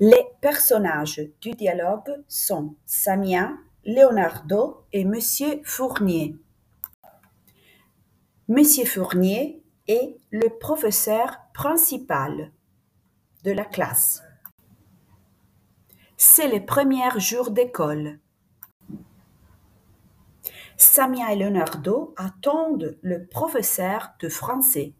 Les personnages du dialogue sont Samia, Leonardo et Monsieur Fournier. Monsieur Fournier est le professeur principal de la classe. C'est le premier jour d'école. Samia et Leonardo attendent le professeur de français.